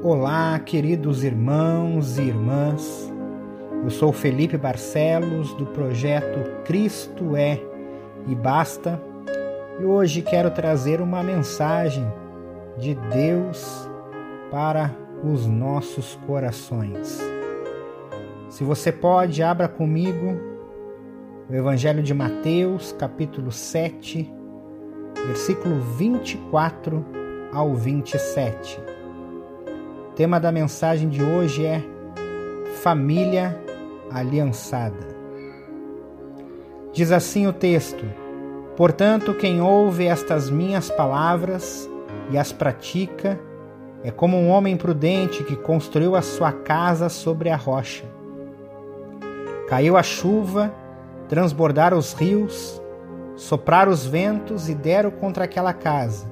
Olá, queridos irmãos e irmãs. Eu sou Felipe Barcelos do projeto Cristo é e basta. E hoje quero trazer uma mensagem de Deus para os nossos corações. Se você pode, abra comigo o Evangelho de Mateus, capítulo 7, versículo 24 ao 27. Tema da mensagem de hoje é Família Aliançada. Diz assim o texto: Portanto, quem ouve estas minhas palavras e as pratica é como um homem prudente que construiu a sua casa sobre a rocha. Caiu a chuva, transbordaram os rios, sopraram os ventos e deram contra aquela casa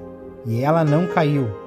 e ela não caiu,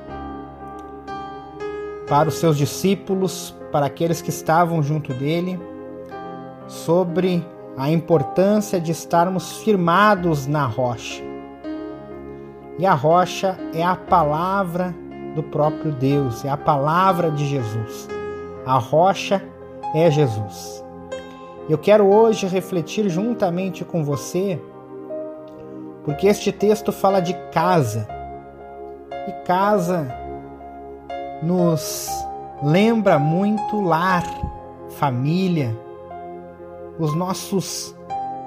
para os seus discípulos, para aqueles que estavam junto dele, sobre a importância de estarmos firmados na rocha. E a rocha é a palavra do próprio Deus, é a palavra de Jesus. A rocha é Jesus. Eu quero hoje refletir juntamente com você porque este texto fala de casa. E casa nos lembra muito lar, família, os nossos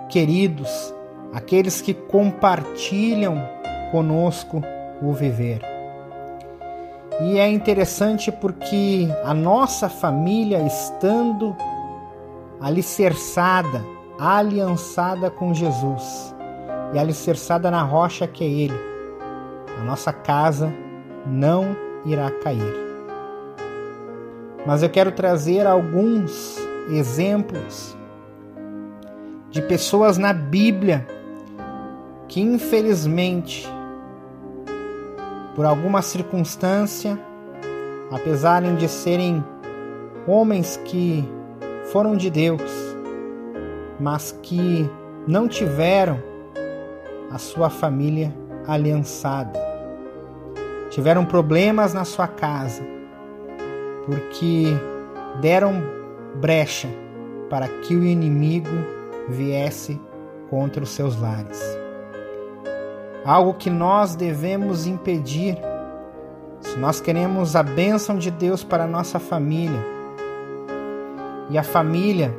queridos, aqueles que compartilham conosco o viver. E é interessante porque a nossa família, estando alicerçada, aliançada com Jesus, e alicerçada na rocha que é Ele, a nossa casa não irá cair. Mas eu quero trazer alguns exemplos de pessoas na Bíblia que, infelizmente, por alguma circunstância, apesar de serem homens que foram de Deus, mas que não tiveram a sua família aliançada. Tiveram problemas na sua casa porque deram brecha para que o inimigo viesse contra os seus lares. Algo que nós devemos impedir se nós queremos a bênção de Deus para a nossa família. E a família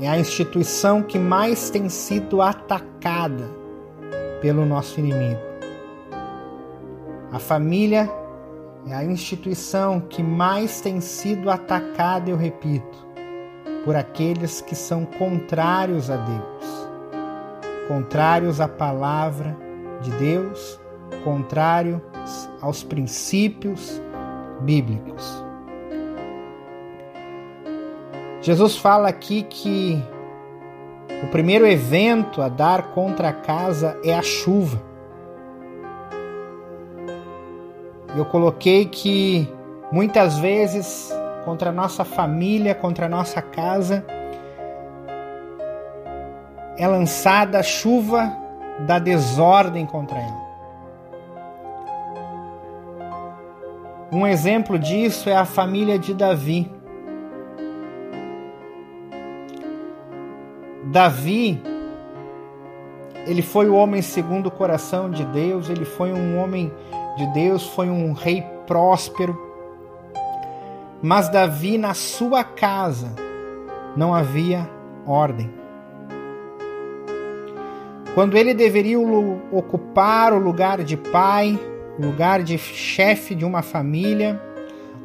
é a instituição que mais tem sido atacada pelo nosso inimigo. A família é a instituição que mais tem sido atacada, eu repito, por aqueles que são contrários a Deus, contrários à palavra de Deus, contrários aos princípios bíblicos. Jesus fala aqui que o primeiro evento a dar contra a casa é a chuva. Eu coloquei que muitas vezes contra a nossa família, contra a nossa casa, é lançada a chuva da desordem contra ela. Um exemplo disso é a família de Davi. Davi, ele foi o homem segundo o coração de Deus, ele foi um homem de Deus, foi um rei próspero. Mas Davi, na sua casa, não havia ordem. Quando ele deveria ocupar o lugar de pai, o lugar de chefe de uma família,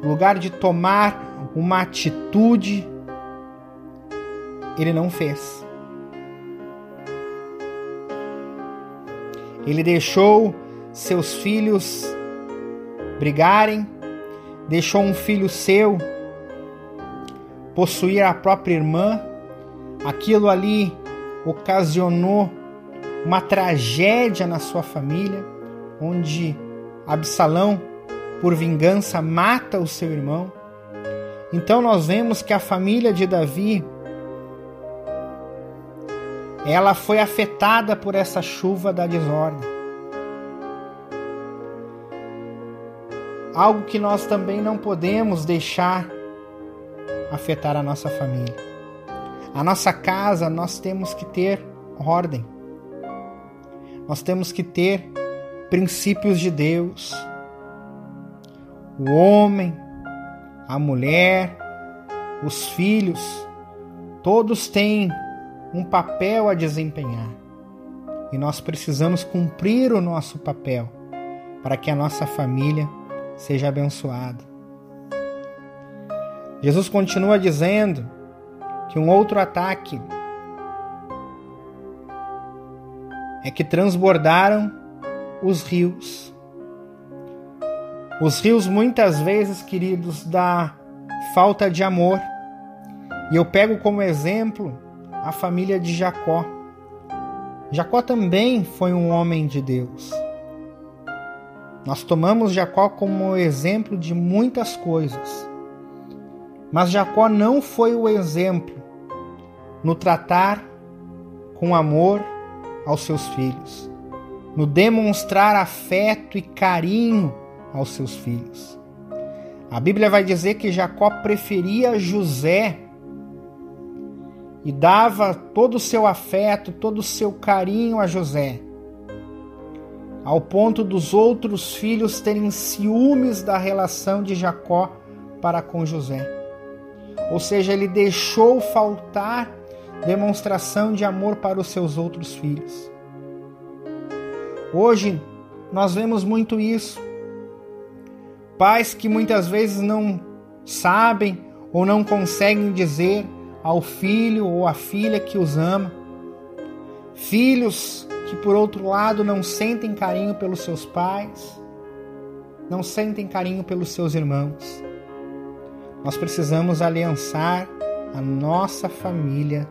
lugar de tomar uma atitude, ele não fez. Ele deixou seus filhos brigarem, deixou um filho seu possuir a própria irmã, aquilo ali ocasionou uma tragédia na sua família, onde Absalão, por vingança, mata o seu irmão. Então nós vemos que a família de Davi ela foi afetada por essa chuva da desordem. Algo que nós também não podemos deixar afetar a nossa família. A nossa casa, nós temos que ter ordem. Nós temos que ter princípios de Deus. O homem, a mulher, os filhos, todos têm um papel a desempenhar. E nós precisamos cumprir o nosso papel para que a nossa família seja abençoada. Jesus continua dizendo que um outro ataque é que transbordaram os rios. Os rios, muitas vezes, queridos, da falta de amor. E eu pego como exemplo a família de Jacó. Jacó também foi um homem de Deus. Nós tomamos Jacó como exemplo de muitas coisas. Mas Jacó não foi o exemplo no tratar com amor aos seus filhos, no demonstrar afeto e carinho aos seus filhos. A Bíblia vai dizer que Jacó preferia José e dava todo o seu afeto, todo o seu carinho a José, ao ponto dos outros filhos terem ciúmes da relação de Jacó para com José. Ou seja, ele deixou faltar demonstração de amor para os seus outros filhos. Hoje nós vemos muito isso. Pais que muitas vezes não sabem ou não conseguem dizer ao filho ou à filha que os ama. Filhos que, por outro lado, não sentem carinho pelos seus pais, não sentem carinho pelos seus irmãos. Nós precisamos aliançar a nossa família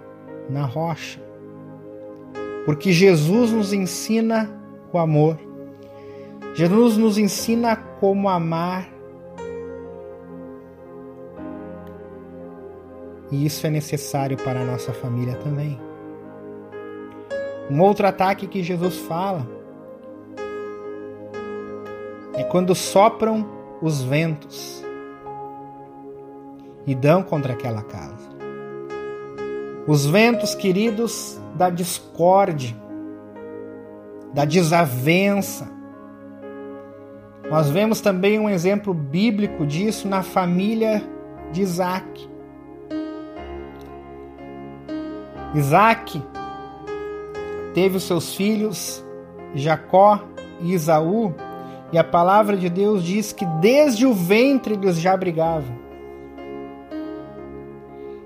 na rocha. Porque Jesus nos ensina o amor. Jesus nos ensina como amar E isso é necessário para a nossa família também. Um outro ataque que Jesus fala é quando sopram os ventos e dão contra aquela casa. Os ventos, queridos, da discórdia, da desavença. Nós vemos também um exemplo bíblico disso na família de Isaac. Isaac teve os seus filhos, Jacó e Isaú, e a palavra de Deus diz que desde o ventre eles já brigavam.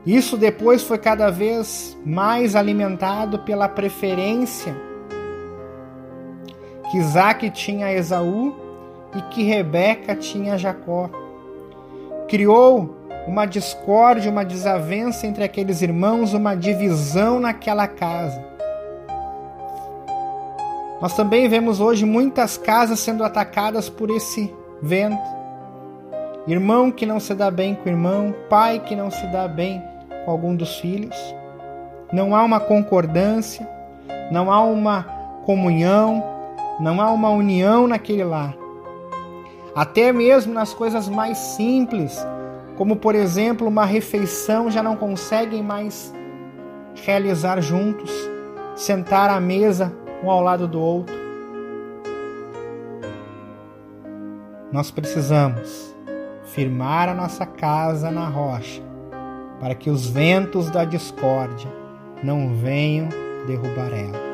Isso depois foi cada vez mais alimentado pela preferência que Isaac tinha a Esaú e que Rebeca tinha a Jacó. Criou uma discórdia, uma desavença entre aqueles irmãos, uma divisão naquela casa. Nós também vemos hoje muitas casas sendo atacadas por esse vento. Irmão que não se dá bem com o irmão, pai que não se dá bem com algum dos filhos. Não há uma concordância, não há uma comunhão, não há uma união naquele lar. Até mesmo nas coisas mais simples, como por exemplo uma refeição, já não conseguem mais realizar juntos, sentar à mesa um ao lado do outro. Nós precisamos firmar a nossa casa na rocha, para que os ventos da discórdia não venham derrubar ela.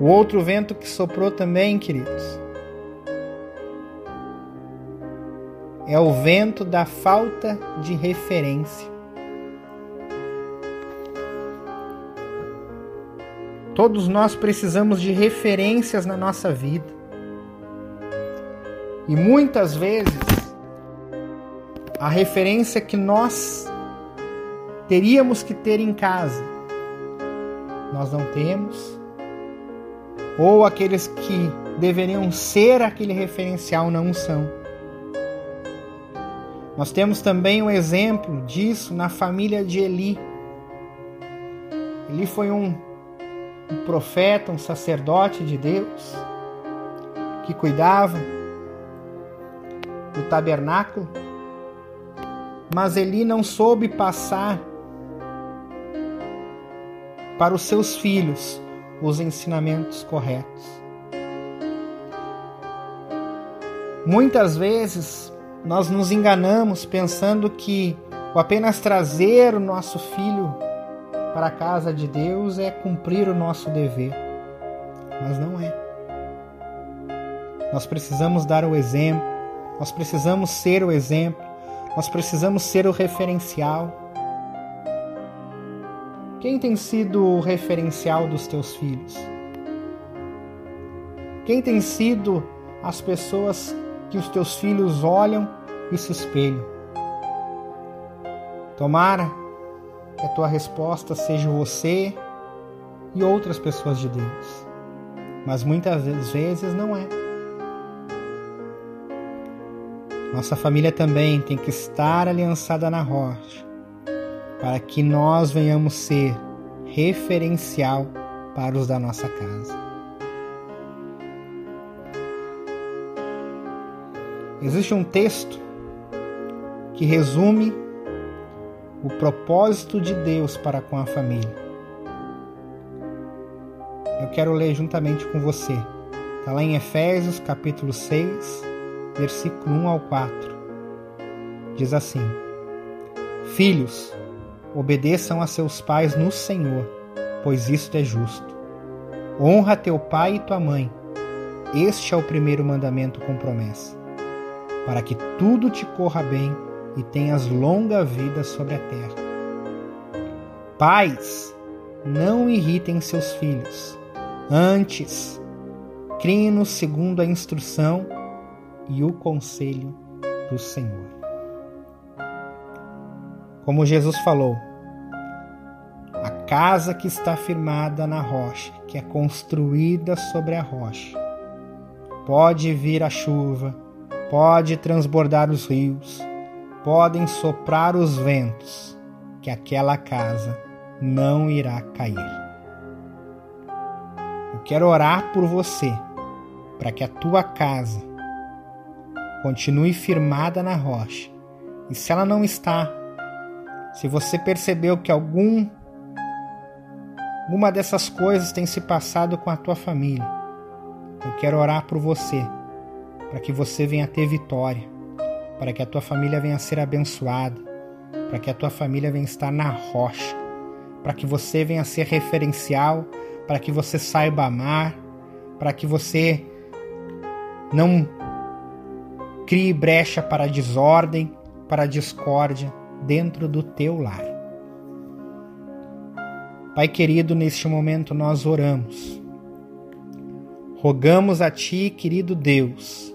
O outro vento que soprou também, queridos, é o vento da falta de referência. Todos nós precisamos de referências na nossa vida. E muitas vezes a referência que nós teríamos que ter em casa, nós não temos, ou aqueles que deveriam ser aquele referencial não são. Nós temos também um exemplo disso na família de Eli. Eli foi um, um profeta, um sacerdote de Deus que cuidava do tabernáculo, mas Eli não soube passar para os seus filhos os ensinamentos corretos. Muitas vezes nós nos enganamos pensando que o apenas trazer o nosso filho para a casa de Deus é cumprir o nosso dever. Mas não é. Nós precisamos dar o exemplo, nós precisamos ser o exemplo, nós precisamos ser o referencial. Quem tem sido o referencial dos teus filhos? Quem tem sido as pessoas que os teus filhos olham e se espelham. Tomara que a tua resposta seja você e outras pessoas de Deus, mas muitas vezes não é. Nossa família também tem que estar aliançada na rocha, para que nós venhamos ser referencial para os da nossa casa. Existe um texto que resume o propósito de Deus para com a família. Eu quero ler juntamente com você. Está lá em Efésios capítulo 6, versículo 1 ao 4. Diz assim: Filhos, obedeçam a seus pais no Senhor, pois isto é justo. Honra teu pai e tua mãe. Este é o primeiro mandamento com promessa para que tudo te corra bem e tenhas longa vida sobre a terra. Pais, não irritem seus filhos. Antes, criem-nos segundo a instrução e o conselho do Senhor. Como Jesus falou, a casa que está firmada na rocha, que é construída sobre a rocha, pode vir a chuva, pode transbordar os rios, podem soprar os ventos, que aquela casa não irá cair. Eu quero orar por você, para que a tua casa continue firmada na rocha. E se ela não está, se você percebeu que algum uma dessas coisas tem se passado com a tua família, eu quero orar por você para que você venha ter vitória, para que a tua família venha ser abençoada, para que a tua família venha estar na rocha, para que você venha ser referencial, para que você saiba amar, para que você não crie brecha para desordem, para discórdia dentro do teu lar. Pai querido, neste momento nós oramos. Rogamos a Ti, querido Deus,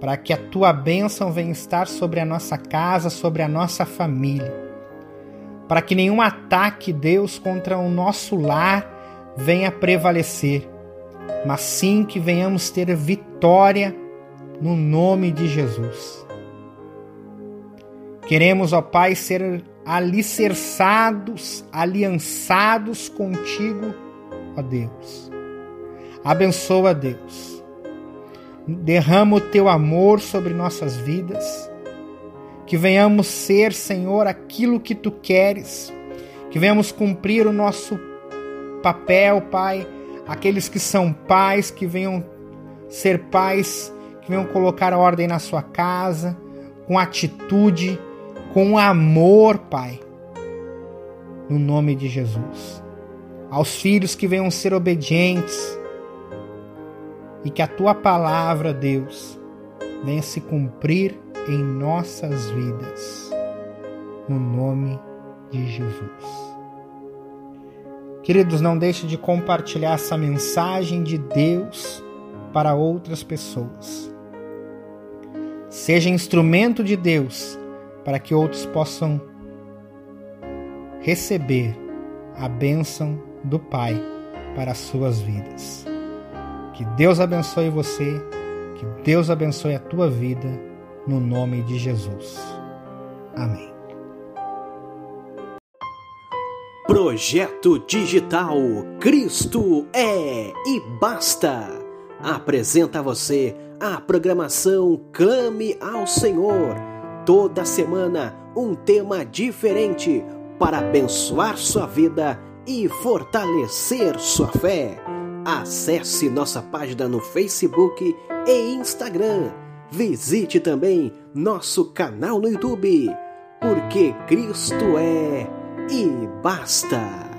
para que a tua bênção venha estar sobre a nossa casa, sobre a nossa família. Para que nenhum ataque, Deus, contra o nosso lar venha prevalecer, mas sim que venhamos ter vitória no nome de Jesus. Queremos, ó Pai, ser alicerçados, aliançados contigo, ó Deus. Abençoa, Deus derrama o teu amor sobre nossas vidas, que venhamos ser, Senhor, aquilo que tu queres, que venhamos cumprir o nosso papel, Pai, aqueles que são pais, que venham ser pais, que venham colocar ordem na sua casa, com atitude, com amor, Pai, no nome de Jesus. Aos filhos que venham ser obedientes, e que a tua palavra, Deus, venha se cumprir em nossas vidas, no nome de Jesus. Queridos, não deixe de compartilhar essa mensagem de Deus para outras pessoas. Seja instrumento de Deus para que outros possam receber a bênção do Pai para as suas vidas. Que Deus abençoe você, que Deus abençoe a tua vida, no nome de Jesus. Amém. Projeto Digital Cristo é e basta. Apresenta a você a programação Clame ao Senhor. Toda semana um tema diferente para abençoar sua vida e fortalecer sua fé. Acesse nossa página no Facebook e Instagram. Visite também nosso canal no YouTube, porque Cristo é e basta.